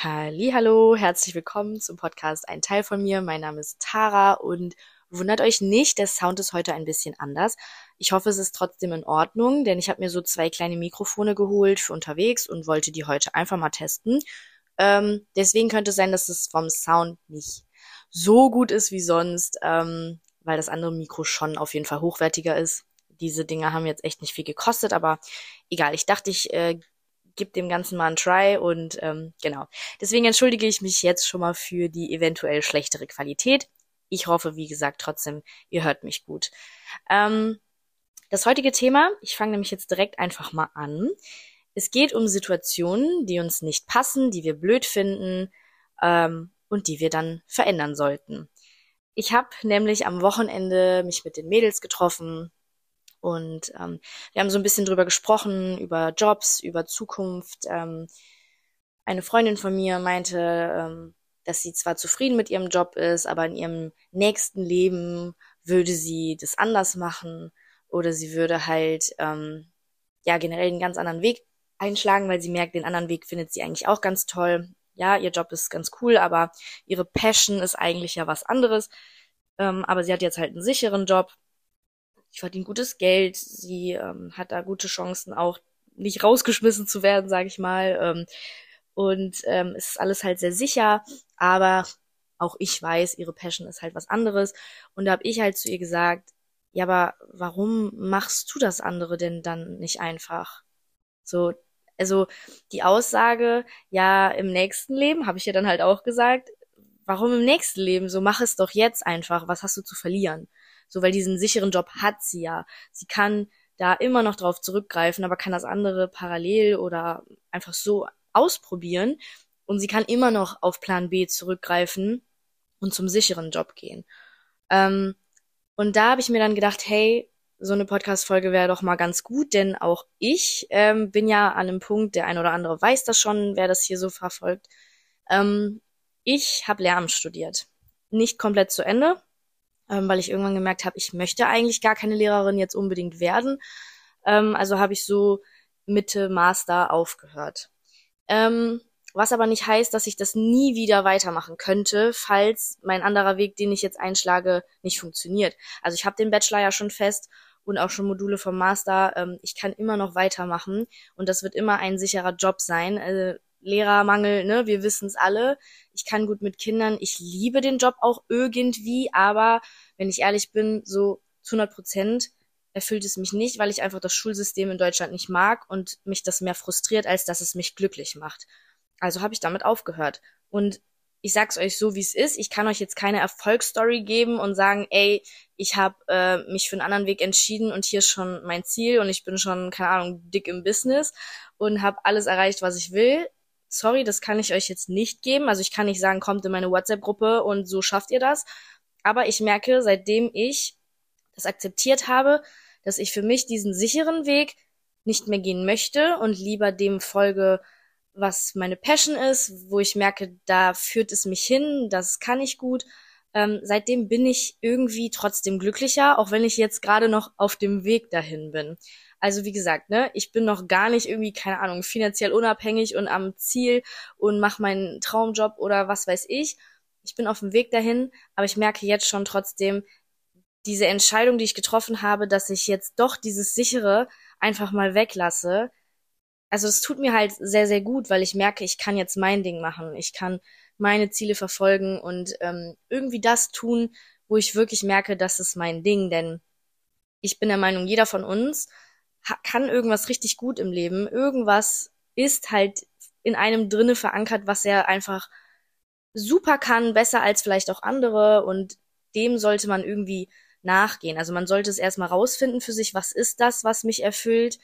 Hallo, herzlich willkommen zum Podcast Ein Teil von mir. Mein Name ist Tara und wundert euch nicht, der Sound ist heute ein bisschen anders. Ich hoffe, es ist trotzdem in Ordnung, denn ich habe mir so zwei kleine Mikrofone geholt für unterwegs und wollte die heute einfach mal testen. Ähm, deswegen könnte es sein, dass es vom Sound nicht so gut ist wie sonst, ähm, weil das andere Mikro schon auf jeden Fall hochwertiger ist. Diese Dinger haben jetzt echt nicht viel gekostet, aber egal. Ich dachte, ich äh, gib dem Ganzen mal einen Try und ähm, genau. Deswegen entschuldige ich mich jetzt schon mal für die eventuell schlechtere Qualität. Ich hoffe, wie gesagt, trotzdem, ihr hört mich gut. Ähm, das heutige Thema, ich fange nämlich jetzt direkt einfach mal an. Es geht um Situationen, die uns nicht passen, die wir blöd finden ähm, und die wir dann verändern sollten. Ich habe nämlich am Wochenende mich mit den Mädels getroffen, und ähm, wir haben so ein bisschen drüber gesprochen, über Jobs, über Zukunft. Ähm, eine Freundin von mir meinte, ähm, dass sie zwar zufrieden mit ihrem Job ist, aber in ihrem nächsten Leben würde sie das anders machen oder sie würde halt ähm, ja generell einen ganz anderen Weg einschlagen, weil sie merkt, den anderen Weg findet sie eigentlich auch ganz toll. Ja, ihr Job ist ganz cool, aber ihre Passion ist eigentlich ja was anderes. Ähm, aber sie hat jetzt halt einen sicheren Job sie verdient gutes Geld, sie ähm, hat da gute Chancen auch nicht rausgeschmissen zu werden, sage ich mal. Ähm, und ähm, es ist alles halt sehr sicher, aber auch ich weiß, ihre Passion ist halt was anderes. Und da habe ich halt zu ihr gesagt, ja, aber warum machst du das andere denn dann nicht einfach? So, also die Aussage, ja, im nächsten Leben, habe ich ja dann halt auch gesagt, warum im nächsten Leben? So mach es doch jetzt einfach. Was hast du zu verlieren? So, weil diesen sicheren Job hat sie ja. Sie kann da immer noch drauf zurückgreifen, aber kann das andere parallel oder einfach so ausprobieren. Und sie kann immer noch auf Plan B zurückgreifen und zum sicheren Job gehen. Ähm, und da habe ich mir dann gedacht, hey, so eine Podcast-Folge wäre doch mal ganz gut, denn auch ich ähm, bin ja an einem Punkt, der ein oder andere weiß das schon, wer das hier so verfolgt. Ähm, ich habe Lehramt studiert. Nicht komplett zu Ende, ähm, weil ich irgendwann gemerkt habe, ich möchte eigentlich gar keine Lehrerin jetzt unbedingt werden. Ähm, also habe ich so Mitte Master aufgehört. Ähm, was aber nicht heißt, dass ich das nie wieder weitermachen könnte, falls mein anderer Weg, den ich jetzt einschlage, nicht funktioniert. Also ich habe den Bachelor ja schon fest und auch schon Module vom Master. Ähm, ich kann immer noch weitermachen und das wird immer ein sicherer Job sein. Äh, Lehrermangel, ne, wir wissen es alle. Ich kann gut mit Kindern, ich liebe den Job auch irgendwie, aber wenn ich ehrlich bin, so zu 100 Prozent erfüllt es mich nicht, weil ich einfach das Schulsystem in Deutschland nicht mag und mich das mehr frustriert, als dass es mich glücklich macht. Also habe ich damit aufgehört. Und ich sag's euch so, wie es ist. Ich kann euch jetzt keine Erfolgsstory geben und sagen, ey, ich habe äh, mich für einen anderen Weg entschieden und hier ist schon mein Ziel und ich bin schon, keine Ahnung, dick im Business und habe alles erreicht, was ich will sorry, das kann ich euch jetzt nicht geben. Also ich kann nicht sagen, kommt in meine WhatsApp-Gruppe und so schafft ihr das. Aber ich merke, seitdem ich das akzeptiert habe, dass ich für mich diesen sicheren Weg nicht mehr gehen möchte und lieber dem folge, was meine Passion ist, wo ich merke, da führt es mich hin, das kann ich gut. Ähm, seitdem bin ich irgendwie trotzdem glücklicher, auch wenn ich jetzt gerade noch auf dem Weg dahin bin. Also wie gesagt, ne, ich bin noch gar nicht irgendwie, keine Ahnung, finanziell unabhängig und am Ziel und mache meinen Traumjob oder was weiß ich. Ich bin auf dem Weg dahin, aber ich merke jetzt schon trotzdem, diese Entscheidung, die ich getroffen habe, dass ich jetzt doch dieses sichere einfach mal weglasse. Also es tut mir halt sehr, sehr gut, weil ich merke, ich kann jetzt mein Ding machen. Ich kann meine Ziele verfolgen und ähm, irgendwie das tun, wo ich wirklich merke, das ist mein Ding. Denn ich bin der Meinung, jeder von uns kann irgendwas richtig gut im Leben. Irgendwas ist halt in einem drinne verankert, was er einfach super kann, besser als vielleicht auch andere und dem sollte man irgendwie nachgehen. Also man sollte es erstmal rausfinden für sich, was ist das, was mich erfüllt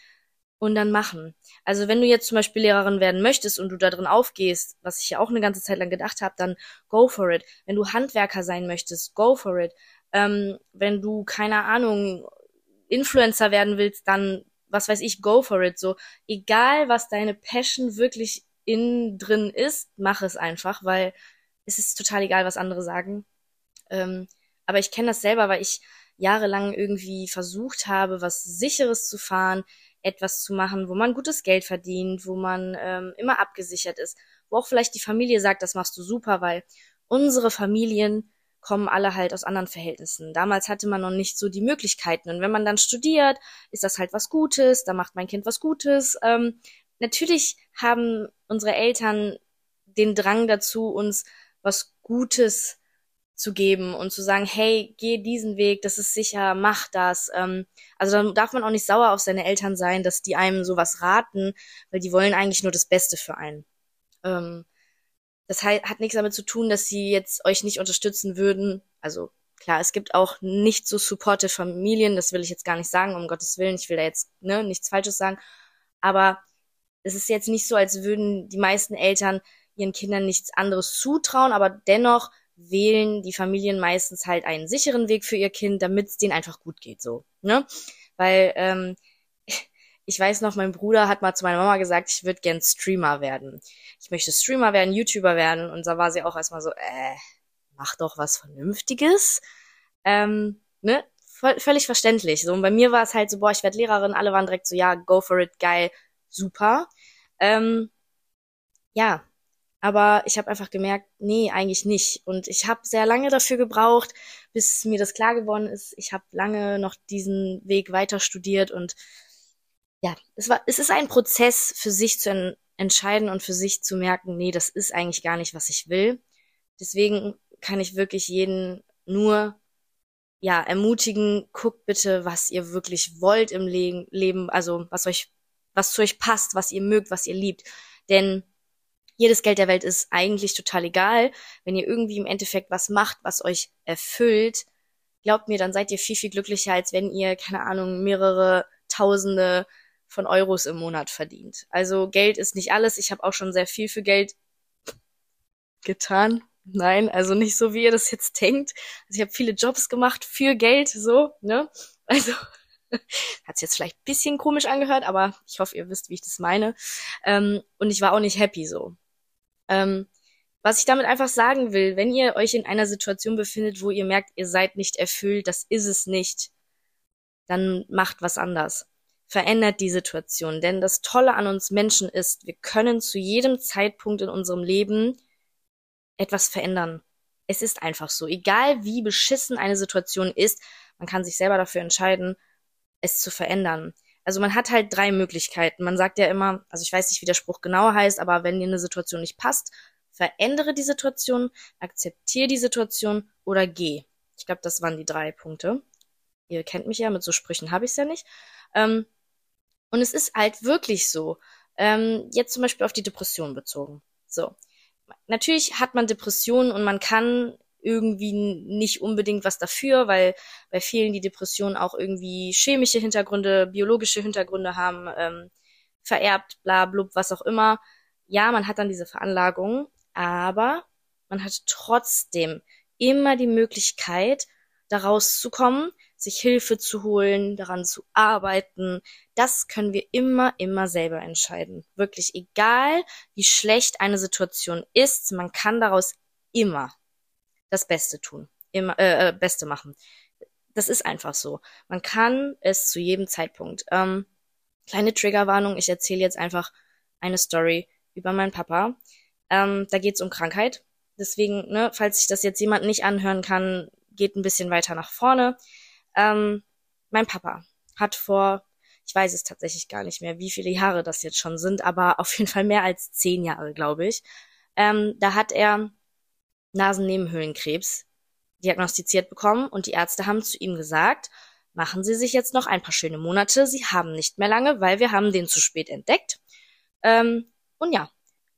und dann machen. Also wenn du jetzt zum Beispiel Lehrerin werden möchtest und du da drin aufgehst, was ich ja auch eine ganze Zeit lang gedacht habe, dann go for it. Wenn du Handwerker sein möchtest, go for it. Ähm, wenn du, keine Ahnung, Influencer werden willst, dann, was weiß ich, go for it. So, egal was deine Passion wirklich innen drin ist, mach es einfach, weil es ist total egal, was andere sagen. Ähm, aber ich kenne das selber, weil ich jahrelang irgendwie versucht habe, was sicheres zu fahren, etwas zu machen, wo man gutes Geld verdient, wo man ähm, immer abgesichert ist. wo auch vielleicht die Familie sagt, das machst du super, weil unsere Familien kommen alle halt aus anderen Verhältnissen. Damals hatte man noch nicht so die Möglichkeiten. Und wenn man dann studiert, ist das halt was Gutes, da macht mein Kind was Gutes. Ähm, natürlich haben unsere Eltern den Drang dazu, uns was Gutes zu geben und zu sagen, hey, geh diesen Weg, das ist sicher, mach das. Ähm, also dann darf man auch nicht sauer auf seine Eltern sein, dass die einem sowas raten, weil die wollen eigentlich nur das Beste für einen. Ähm, das hat nichts damit zu tun, dass sie jetzt euch nicht unterstützen würden. Also klar, es gibt auch nicht so supportive Familien, das will ich jetzt gar nicht sagen, um Gottes Willen, ich will da jetzt ne, nichts Falsches sagen. Aber es ist jetzt nicht so, als würden die meisten Eltern ihren Kindern nichts anderes zutrauen, aber dennoch wählen die Familien meistens halt einen sicheren Weg für ihr Kind, damit es denen einfach gut geht, so, ne? Weil ähm, ich weiß noch, mein Bruder hat mal zu meiner Mama gesagt, ich würde gern Streamer werden. Ich möchte Streamer werden, YouTuber werden. Und da war sie auch erstmal so, äh, mach doch was Vernünftiges. Ähm, ne? Voll, völlig verständlich. So, und bei mir war es halt so, boah, ich werde Lehrerin, alle waren direkt so, ja, go for it, geil, super. Ähm, ja, aber ich habe einfach gemerkt, nee, eigentlich nicht. Und ich habe sehr lange dafür gebraucht, bis mir das klar geworden ist. Ich habe lange noch diesen Weg weiter studiert und ja, es war, es ist ein Prozess für sich zu en entscheiden und für sich zu merken, nee, das ist eigentlich gar nicht, was ich will. Deswegen kann ich wirklich jeden nur ja ermutigen, guckt bitte, was ihr wirklich wollt im Le Leben, also was euch was zu euch passt, was ihr mögt, was ihr liebt, denn jedes Geld der Welt ist eigentlich total egal, wenn ihr irgendwie im Endeffekt was macht, was euch erfüllt. Glaubt mir, dann seid ihr viel viel glücklicher, als wenn ihr keine Ahnung mehrere Tausende von Euros im Monat verdient. Also Geld ist nicht alles. Ich habe auch schon sehr viel für Geld getan. Nein, also nicht so, wie ihr das jetzt denkt. Also ich habe viele Jobs gemacht für Geld, so, ne? Also hat jetzt vielleicht ein bisschen komisch angehört, aber ich hoffe, ihr wisst, wie ich das meine. Ähm, und ich war auch nicht happy so. Ähm, was ich damit einfach sagen will, wenn ihr euch in einer Situation befindet, wo ihr merkt, ihr seid nicht erfüllt, das ist es nicht, dann macht was anders verändert die Situation. Denn das Tolle an uns Menschen ist, wir können zu jedem Zeitpunkt in unserem Leben etwas verändern. Es ist einfach so. Egal wie beschissen eine Situation ist, man kann sich selber dafür entscheiden, es zu verändern. Also man hat halt drei Möglichkeiten. Man sagt ja immer, also ich weiß nicht, wie der Spruch genauer heißt, aber wenn dir eine Situation nicht passt, verändere die Situation, akzeptiere die Situation oder geh. Ich glaube, das waren die drei Punkte. Ihr kennt mich ja, mit so Sprüchen habe ich es ja nicht. Ähm, und es ist halt wirklich so. Ähm, jetzt zum Beispiel auf die Depression bezogen. So. Natürlich hat man Depressionen und man kann irgendwie nicht unbedingt was dafür, weil bei vielen die Depressionen auch irgendwie chemische Hintergründe, biologische Hintergründe haben, ähm, vererbt, bla blub, was auch immer. Ja, man hat dann diese Veranlagung, aber man hat trotzdem immer die Möglichkeit, da rauszukommen, sich Hilfe zu holen, daran zu arbeiten, das können wir immer, immer selber entscheiden. Wirklich egal, wie schlecht eine Situation ist, man kann daraus immer das Beste tun, immer äh, äh, Beste machen. Das ist einfach so. Man kann es zu jedem Zeitpunkt. Ähm, kleine Triggerwarnung, ich erzähle jetzt einfach eine Story über meinen Papa. Ähm, da geht es um Krankheit. Deswegen, ne, falls sich das jetzt jemand nicht anhören kann, geht ein bisschen weiter nach vorne. Ähm, mein Papa hat vor, ich weiß es tatsächlich gar nicht mehr, wie viele Jahre das jetzt schon sind, aber auf jeden Fall mehr als zehn Jahre, glaube ich. Ähm, da hat er Nasennebenhöhlenkrebs diagnostiziert bekommen und die Ärzte haben zu ihm gesagt, machen Sie sich jetzt noch ein paar schöne Monate, Sie haben nicht mehr lange, weil wir haben den zu spät entdeckt. Ähm, und ja,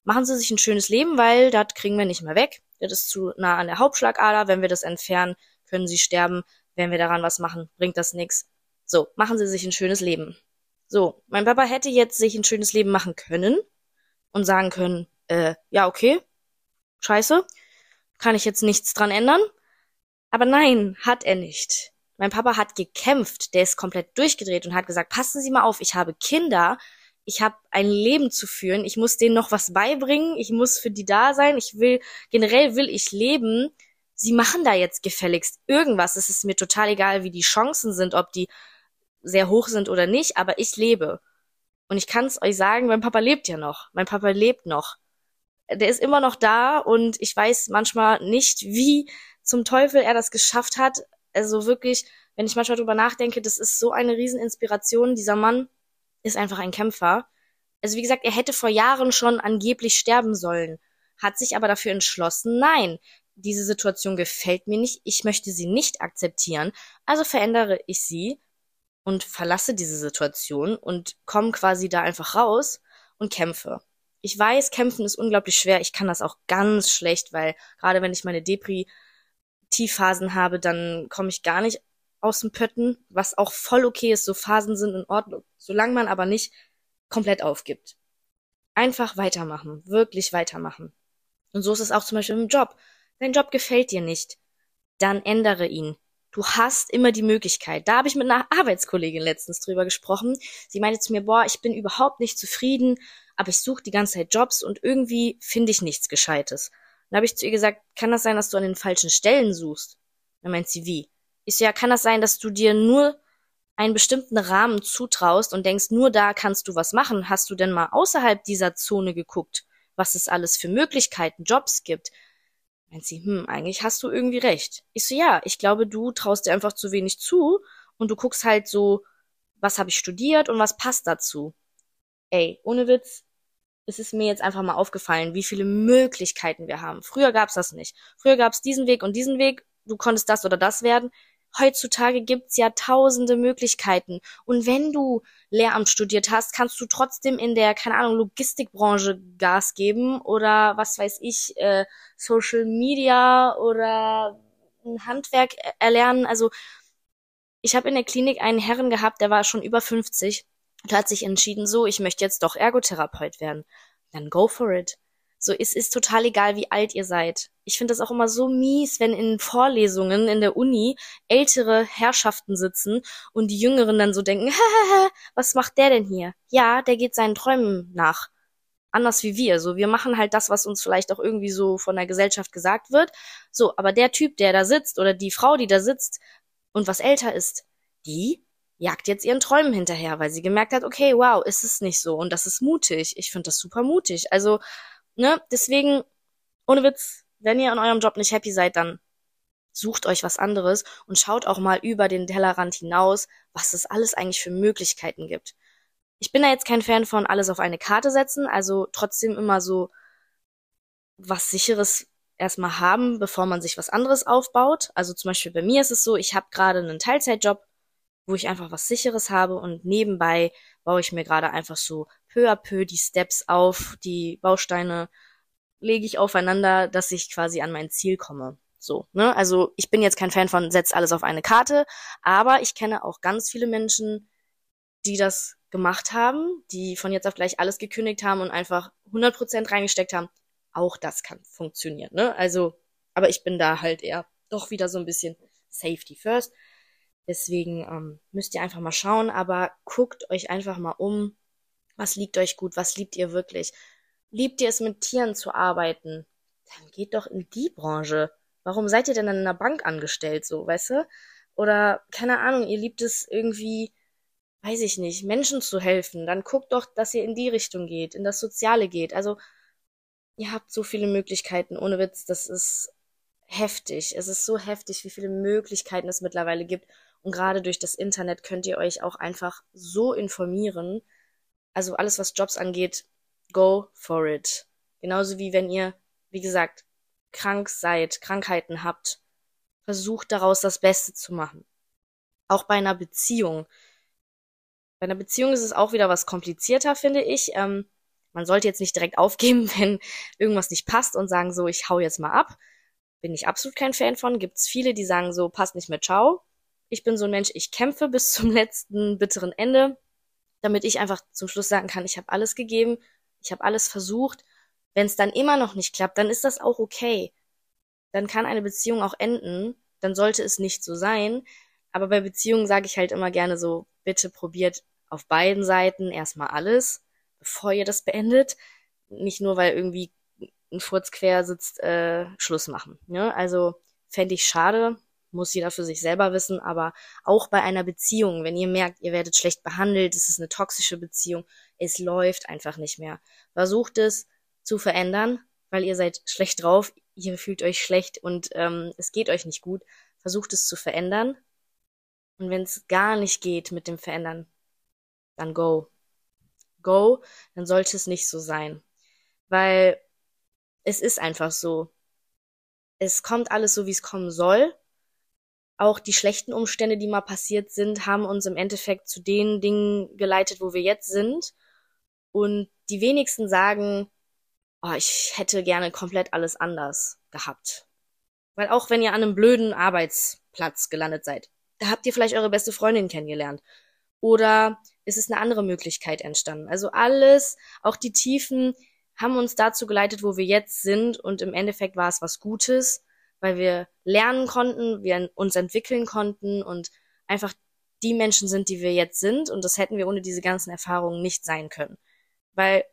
machen Sie sich ein schönes Leben, weil das kriegen wir nicht mehr weg. Das ist zu nah an der Hauptschlagader. Wenn wir das entfernen, können Sie sterben wenn wir daran was machen, bringt das nichts. So, machen Sie sich ein schönes Leben. So, mein Papa hätte jetzt sich ein schönes Leben machen können und sagen können, äh, ja, okay, scheiße, kann ich jetzt nichts dran ändern. Aber nein, hat er nicht. Mein Papa hat gekämpft, der ist komplett durchgedreht und hat gesagt, passen Sie mal auf, ich habe Kinder, ich habe ein Leben zu führen, ich muss denen noch was beibringen, ich muss für die da sein, ich will, generell will ich leben sie machen da jetzt gefälligst irgendwas. Es ist mir total egal, wie die Chancen sind, ob die sehr hoch sind oder nicht, aber ich lebe. Und ich kann es euch sagen, mein Papa lebt ja noch. Mein Papa lebt noch. Der ist immer noch da und ich weiß manchmal nicht, wie zum Teufel er das geschafft hat. Also wirklich, wenn ich manchmal drüber nachdenke, das ist so eine Rieseninspiration. Dieser Mann ist einfach ein Kämpfer. Also wie gesagt, er hätte vor Jahren schon angeblich sterben sollen, hat sich aber dafür entschlossen, nein, diese Situation gefällt mir nicht, ich möchte sie nicht akzeptieren, also verändere ich sie und verlasse diese Situation und komme quasi da einfach raus und kämpfe. Ich weiß, kämpfen ist unglaublich schwer. Ich kann das auch ganz schlecht, weil gerade wenn ich meine Depri-Tiefphasen habe, dann komme ich gar nicht aus dem Pötten, was auch voll okay ist. So Phasen sind in Ordnung. Solange man aber nicht komplett aufgibt. Einfach weitermachen. Wirklich weitermachen. Und so ist es auch zum Beispiel im Job. Dein Job gefällt dir nicht. Dann ändere ihn. Du hast immer die Möglichkeit. Da habe ich mit einer Arbeitskollegin letztens drüber gesprochen. Sie meinte zu mir, boah, ich bin überhaupt nicht zufrieden, aber ich suche die ganze Zeit Jobs und irgendwie finde ich nichts Gescheites. Dann habe ich zu ihr gesagt, kann das sein, dass du an den falschen Stellen suchst? Dann meint sie, wie? Ich so, ja, kann das sein, dass du dir nur einen bestimmten Rahmen zutraust und denkst, nur da kannst du was machen? Hast du denn mal außerhalb dieser Zone geguckt, was es alles für Möglichkeiten, Jobs gibt? Meint sie, hm, eigentlich hast du irgendwie recht. Ich so, ja, ich glaube, du traust dir einfach zu wenig zu und du guckst halt so, was habe ich studiert und was passt dazu. Ey, ohne Witz, es ist mir jetzt einfach mal aufgefallen, wie viele Möglichkeiten wir haben. Früher gab's das nicht. Früher gab's diesen Weg und diesen Weg, du konntest das oder das werden. Heutzutage gibt's ja tausende Möglichkeiten. Und wenn du Lehramt studiert hast, kannst du trotzdem in der, keine Ahnung, Logistikbranche Gas geben oder was weiß ich, äh, Social Media oder ein Handwerk erlernen. Also ich habe in der Klinik einen Herren gehabt, der war schon über 50 und hat sich entschieden, so, ich möchte jetzt doch Ergotherapeut werden. Dann go for it. So, es ist total egal, wie alt ihr seid. Ich finde das auch immer so mies, wenn in Vorlesungen in der Uni ältere Herrschaften sitzen und die Jüngeren dann so denken, was macht der denn hier? Ja, der geht seinen Träumen nach. Anders wie wir. So, wir machen halt das, was uns vielleicht auch irgendwie so von der Gesellschaft gesagt wird. So, aber der Typ, der da sitzt oder die Frau, die da sitzt und was älter ist, die jagt jetzt ihren Träumen hinterher, weil sie gemerkt hat, okay, wow, ist es nicht so. Und das ist mutig. Ich finde das super mutig. Also, ne, deswegen, ohne Witz, wenn ihr an eurem Job nicht happy seid, dann sucht euch was anderes und schaut auch mal über den Tellerrand hinaus, was es alles eigentlich für Möglichkeiten gibt. Ich bin da jetzt kein Fan von alles auf eine Karte setzen, also trotzdem immer so was sicheres erstmal haben, bevor man sich was anderes aufbaut. Also zum Beispiel bei mir ist es so, ich habe gerade einen Teilzeitjob, wo ich einfach was sicheres habe und nebenbei baue ich mir gerade einfach so peu à peu die Steps auf, die Bausteine lege ich aufeinander, dass ich quasi an mein Ziel komme. So, ne? Also ich bin jetzt kein Fan von setz alles auf eine Karte, aber ich kenne auch ganz viele Menschen, die das gemacht haben, die von jetzt auf gleich alles gekündigt haben und einfach 100% reingesteckt haben. Auch das kann funktionieren, ne? Also, aber ich bin da halt eher doch wieder so ein bisschen Safety first. Deswegen ähm, müsst ihr einfach mal schauen, aber guckt euch einfach mal um. Was liegt euch gut? Was liebt ihr wirklich? Liebt ihr es, mit Tieren zu arbeiten? Dann geht doch in die Branche. Warum seid ihr denn an einer Bank angestellt, so, weißt du? Oder, keine Ahnung, ihr liebt es irgendwie, weiß ich nicht, Menschen zu helfen. Dann guckt doch, dass ihr in die Richtung geht, in das Soziale geht. Also, ihr habt so viele Möglichkeiten, ohne Witz, das ist heftig. Es ist so heftig, wie viele Möglichkeiten es mittlerweile gibt. Und gerade durch das Internet könnt ihr euch auch einfach so informieren. Also alles, was Jobs angeht, go for it. Genauso wie wenn ihr, wie gesagt, krank seid, Krankheiten habt, versucht daraus das Beste zu machen. Auch bei einer Beziehung. Bei einer Beziehung ist es auch wieder was komplizierter, finde ich. Ähm, man sollte jetzt nicht direkt aufgeben, wenn irgendwas nicht passt und sagen so, ich hau jetzt mal ab. Bin ich absolut kein Fan von. Gibt's viele, die sagen so, passt nicht mehr, ciao. Ich bin so ein Mensch, ich kämpfe bis zum letzten bitteren Ende, damit ich einfach zum Schluss sagen kann, ich habe alles gegeben, ich habe alles versucht. Wenn es dann immer noch nicht klappt, dann ist das auch okay. Dann kann eine Beziehung auch enden, dann sollte es nicht so sein. Aber bei Beziehungen sage ich halt immer gerne so, bitte probiert auf beiden Seiten erstmal alles, bevor ihr das beendet. Nicht nur, weil irgendwie ein Furz quer sitzt, äh, Schluss machen. Ne? Also fände ich schade, muss jeder für sich selber wissen, aber auch bei einer Beziehung, wenn ihr merkt, ihr werdet schlecht behandelt, es ist eine toxische Beziehung, es läuft einfach nicht mehr. Versucht es zu verändern, weil ihr seid schlecht drauf, ihr fühlt euch schlecht und ähm, es geht euch nicht gut, versucht es zu verändern. Und wenn es gar nicht geht mit dem Verändern, dann go. Go, dann sollte es nicht so sein. Weil es ist einfach so. Es kommt alles so, wie es kommen soll. Auch die schlechten Umstände, die mal passiert sind, haben uns im Endeffekt zu den Dingen geleitet, wo wir jetzt sind. Und die wenigsten sagen, oh, ich hätte gerne komplett alles anders gehabt. Weil auch wenn ihr an einem blöden Arbeitsplatz gelandet seid, da habt ihr vielleicht eure beste Freundin kennengelernt. Oder ist es eine andere Möglichkeit entstanden? Also alles, auch die Tiefen, haben uns dazu geleitet, wo wir jetzt sind. Und im Endeffekt war es was Gutes, weil wir lernen konnten, wir uns entwickeln konnten und einfach die Menschen sind, die wir jetzt sind. Und das hätten wir ohne diese ganzen Erfahrungen nicht sein können. Weil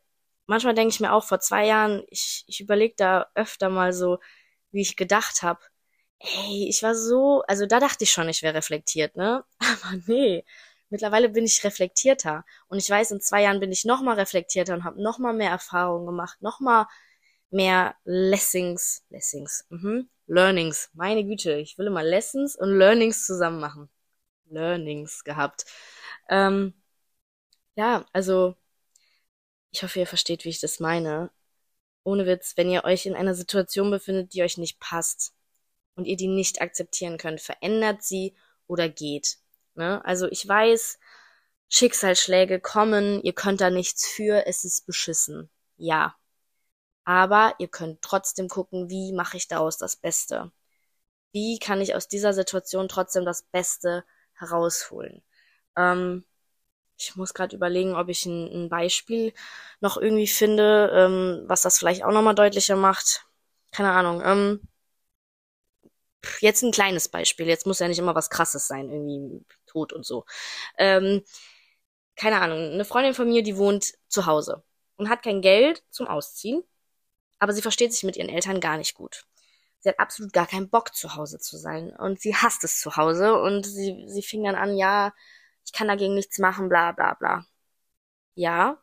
manchmal denke ich mir auch, vor zwei Jahren, ich, ich überlege da öfter mal so, wie ich gedacht habe. Ey, ich war so, also da dachte ich schon, ich wäre reflektiert, ne? Aber nee, mittlerweile bin ich reflektierter und ich weiß, in zwei Jahren bin ich noch mal reflektierter und habe noch mal mehr Erfahrungen gemacht, noch mal mehr Lessings, Lessings, mhm, Learnings. Meine Güte, ich will immer Lessons und Learnings zusammen machen. Learnings gehabt. Ähm, ja, also ich hoffe, ihr versteht, wie ich das meine. Ohne Witz, wenn ihr euch in einer Situation befindet, die euch nicht passt und ihr die nicht akzeptieren könnt, verändert sie oder geht. Ne? Also ich weiß, Schicksalsschläge kommen, ihr könnt da nichts für, es ist beschissen. Ja. Aber ihr könnt trotzdem gucken, wie mache ich daraus das Beste? Wie kann ich aus dieser Situation trotzdem das Beste herausholen? Ähm, ich muss gerade überlegen, ob ich ein, ein, Beispiel noch irgendwie finde, ähm, was das vielleicht auch nochmal deutlicher macht. Keine Ahnung. Ähm, jetzt ein kleines Beispiel. Jetzt muss ja nicht immer was Krasses sein, irgendwie Tod und so. Ähm, keine Ahnung. Eine Freundin von mir, die wohnt zu Hause und hat kein Geld zum Ausziehen, aber sie versteht sich mit ihren Eltern gar nicht gut. Sie hat absolut gar keinen Bock, zu Hause zu sein. Und sie hasst es zu Hause. Und sie, sie fing dann an, ja, ich kann dagegen nichts machen, bla bla bla. Ja,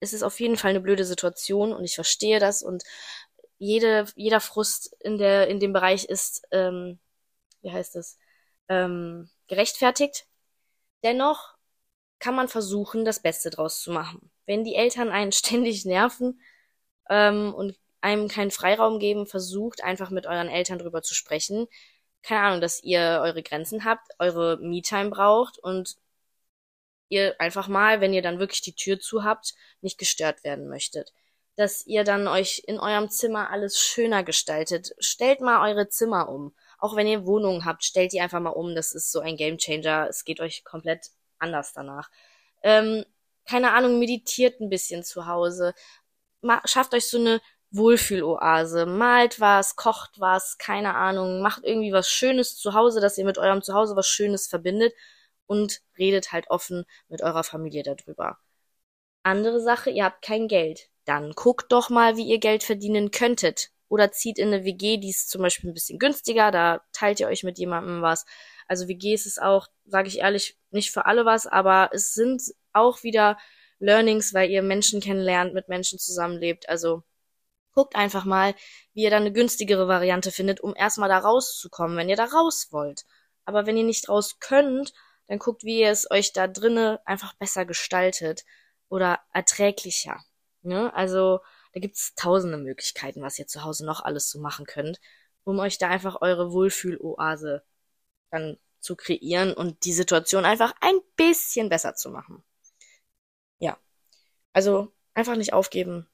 es ist auf jeden Fall eine blöde Situation und ich verstehe das und jede, jeder Frust in der, in dem Bereich ist, ähm, wie heißt es, ähm, gerechtfertigt. Dennoch kann man versuchen, das Beste draus zu machen. Wenn die Eltern einen ständig nerven ähm, und einem keinen Freiraum geben, versucht einfach mit euren Eltern drüber zu sprechen. Keine Ahnung, dass ihr eure Grenzen habt, eure Me-Time braucht und ihr einfach mal, wenn ihr dann wirklich die Tür zu habt, nicht gestört werden möchtet. Dass ihr dann euch in eurem Zimmer alles schöner gestaltet. Stellt mal eure Zimmer um. Auch wenn ihr Wohnungen habt, stellt die einfach mal um. Das ist so ein Gamechanger. Es geht euch komplett anders danach. Ähm, keine Ahnung, meditiert ein bisschen zu Hause. Schafft euch so eine Wohlfühloase. Malt was, kocht was, keine Ahnung. Macht irgendwie was Schönes zu Hause, dass ihr mit eurem Zuhause was Schönes verbindet und redet halt offen mit eurer Familie darüber. Andere Sache, ihr habt kein Geld. Dann guckt doch mal, wie ihr Geld verdienen könntet. Oder zieht in eine WG, die ist zum Beispiel ein bisschen günstiger, da teilt ihr euch mit jemandem was. Also WGs ist auch, sage ich ehrlich, nicht für alle was, aber es sind auch wieder Learnings, weil ihr Menschen kennenlernt, mit Menschen zusammenlebt. Also guckt einfach mal, wie ihr da eine günstigere Variante findet, um erstmal da rauszukommen, wenn ihr da raus wollt. Aber wenn ihr nicht raus könnt, dann guckt, wie ihr es euch da drinnen einfach besser gestaltet oder erträglicher. Ne? Also da gibt's tausende Möglichkeiten, was ihr zu Hause noch alles so machen könnt, um euch da einfach eure Wohlfühloase dann zu kreieren und die Situation einfach ein bisschen besser zu machen. Ja. Also einfach nicht aufgeben.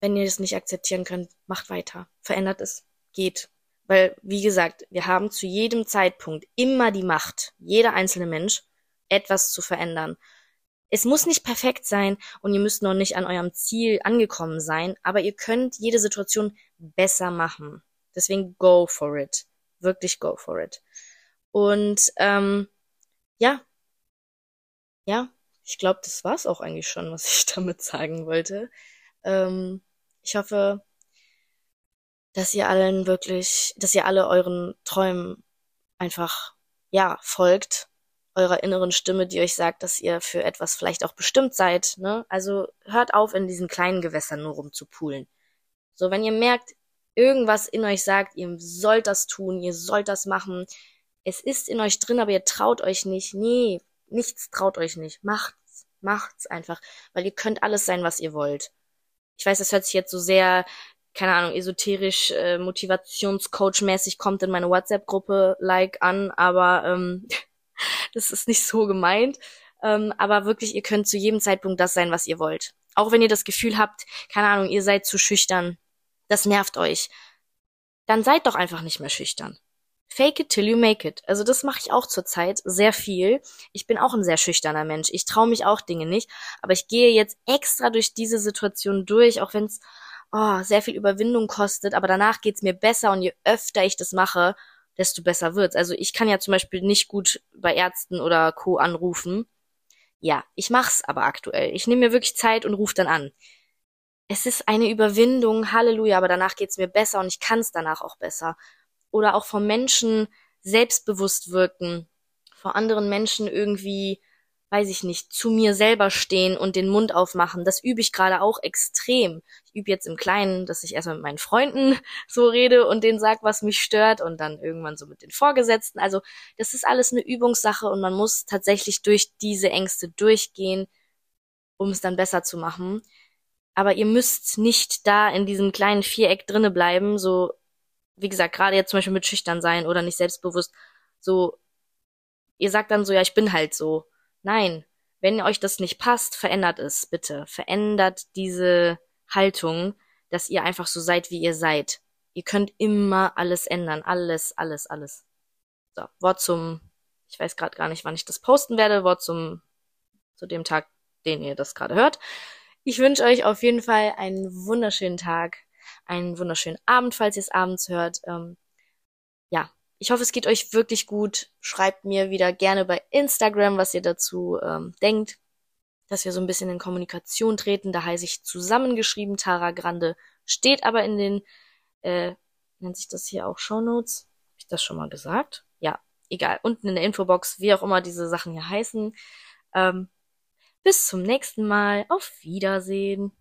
Wenn ihr es nicht akzeptieren könnt, macht weiter. Verändert es. Geht. Weil, wie gesagt, wir haben zu jedem Zeitpunkt immer die Macht, jeder einzelne Mensch, etwas zu verändern. Es muss nicht perfekt sein und ihr müsst noch nicht an eurem Ziel angekommen sein, aber ihr könnt jede Situation besser machen. Deswegen go for it. Wirklich go for it. Und ähm, ja, ja, ich glaube, das war's auch eigentlich schon, was ich damit sagen wollte. Ähm, ich hoffe, dass ihr allen wirklich, dass ihr alle euren Träumen einfach, ja, folgt, eurer inneren Stimme, die euch sagt, dass ihr für etwas vielleicht auch bestimmt seid, ne? Also hört auf, in diesen kleinen Gewässern nur rumzupulen. So, wenn ihr merkt, irgendwas in euch sagt, ihr sollt das tun, ihr sollt das machen, es ist in euch drin, aber ihr traut euch nicht. Nee, nichts traut euch nicht. Macht's, macht's einfach, weil ihr könnt alles sein, was ihr wollt. Ich weiß, das hört sich jetzt so sehr, keine Ahnung, esoterisch, äh, Motivationscoach-mäßig kommt in meine WhatsApp-Gruppe like an, aber ähm, das ist nicht so gemeint. Ähm, aber wirklich, ihr könnt zu jedem Zeitpunkt das sein, was ihr wollt. Auch wenn ihr das Gefühl habt, keine Ahnung, ihr seid zu schüchtern, das nervt euch, dann seid doch einfach nicht mehr schüchtern. Fake it till you make it. Also das mache ich auch zurzeit sehr viel. Ich bin auch ein sehr schüchterner Mensch. Ich traue mich auch Dinge nicht, aber ich gehe jetzt extra durch diese Situation durch, auch wenn es oh, sehr viel Überwindung kostet, aber danach geht's mir besser und je öfter ich das mache, desto besser wird's. Also ich kann ja zum Beispiel nicht gut bei Ärzten oder Co. anrufen. Ja, ich mach's aber aktuell. Ich nehme mir wirklich Zeit und rufe dann an. Es ist eine Überwindung, Halleluja, aber danach geht's mir besser und ich kann's danach auch besser. Oder auch vor Menschen selbstbewusst wirken, vor anderen Menschen irgendwie weiß ich nicht, zu mir selber stehen und den Mund aufmachen. Das übe ich gerade auch extrem. Ich übe jetzt im Kleinen, dass ich erstmal mit meinen Freunden so rede und denen sag, was mich stört und dann irgendwann so mit den Vorgesetzten. Also das ist alles eine Übungssache und man muss tatsächlich durch diese Ängste durchgehen, um es dann besser zu machen. Aber ihr müsst nicht da in diesem kleinen Viereck drinne bleiben, so, wie gesagt, gerade jetzt zum Beispiel mit schüchtern sein oder nicht selbstbewusst, so, ihr sagt dann so, ja, ich bin halt so Nein, wenn euch das nicht passt, verändert es bitte. Verändert diese Haltung, dass ihr einfach so seid, wie ihr seid. Ihr könnt immer alles ändern. Alles, alles, alles. So, Wort zum, ich weiß gerade gar nicht, wann ich das posten werde, Wort zum, zu dem Tag, den ihr das gerade hört. Ich wünsche euch auf jeden Fall einen wunderschönen Tag, einen wunderschönen Abend, falls ihr es abends hört. Ähm, ja, ich hoffe, es geht euch wirklich gut. Schreibt mir wieder gerne bei Instagram, was ihr dazu ähm, denkt, dass wir so ein bisschen in Kommunikation treten. Da heiße ich zusammengeschrieben Tara Grande. Steht aber in den, äh, nennt sich das hier auch Show Notes? Hab ich das schon mal gesagt? Ja, egal. Unten in der Infobox, wie auch immer diese Sachen hier heißen. Ähm, bis zum nächsten Mal. Auf Wiedersehen.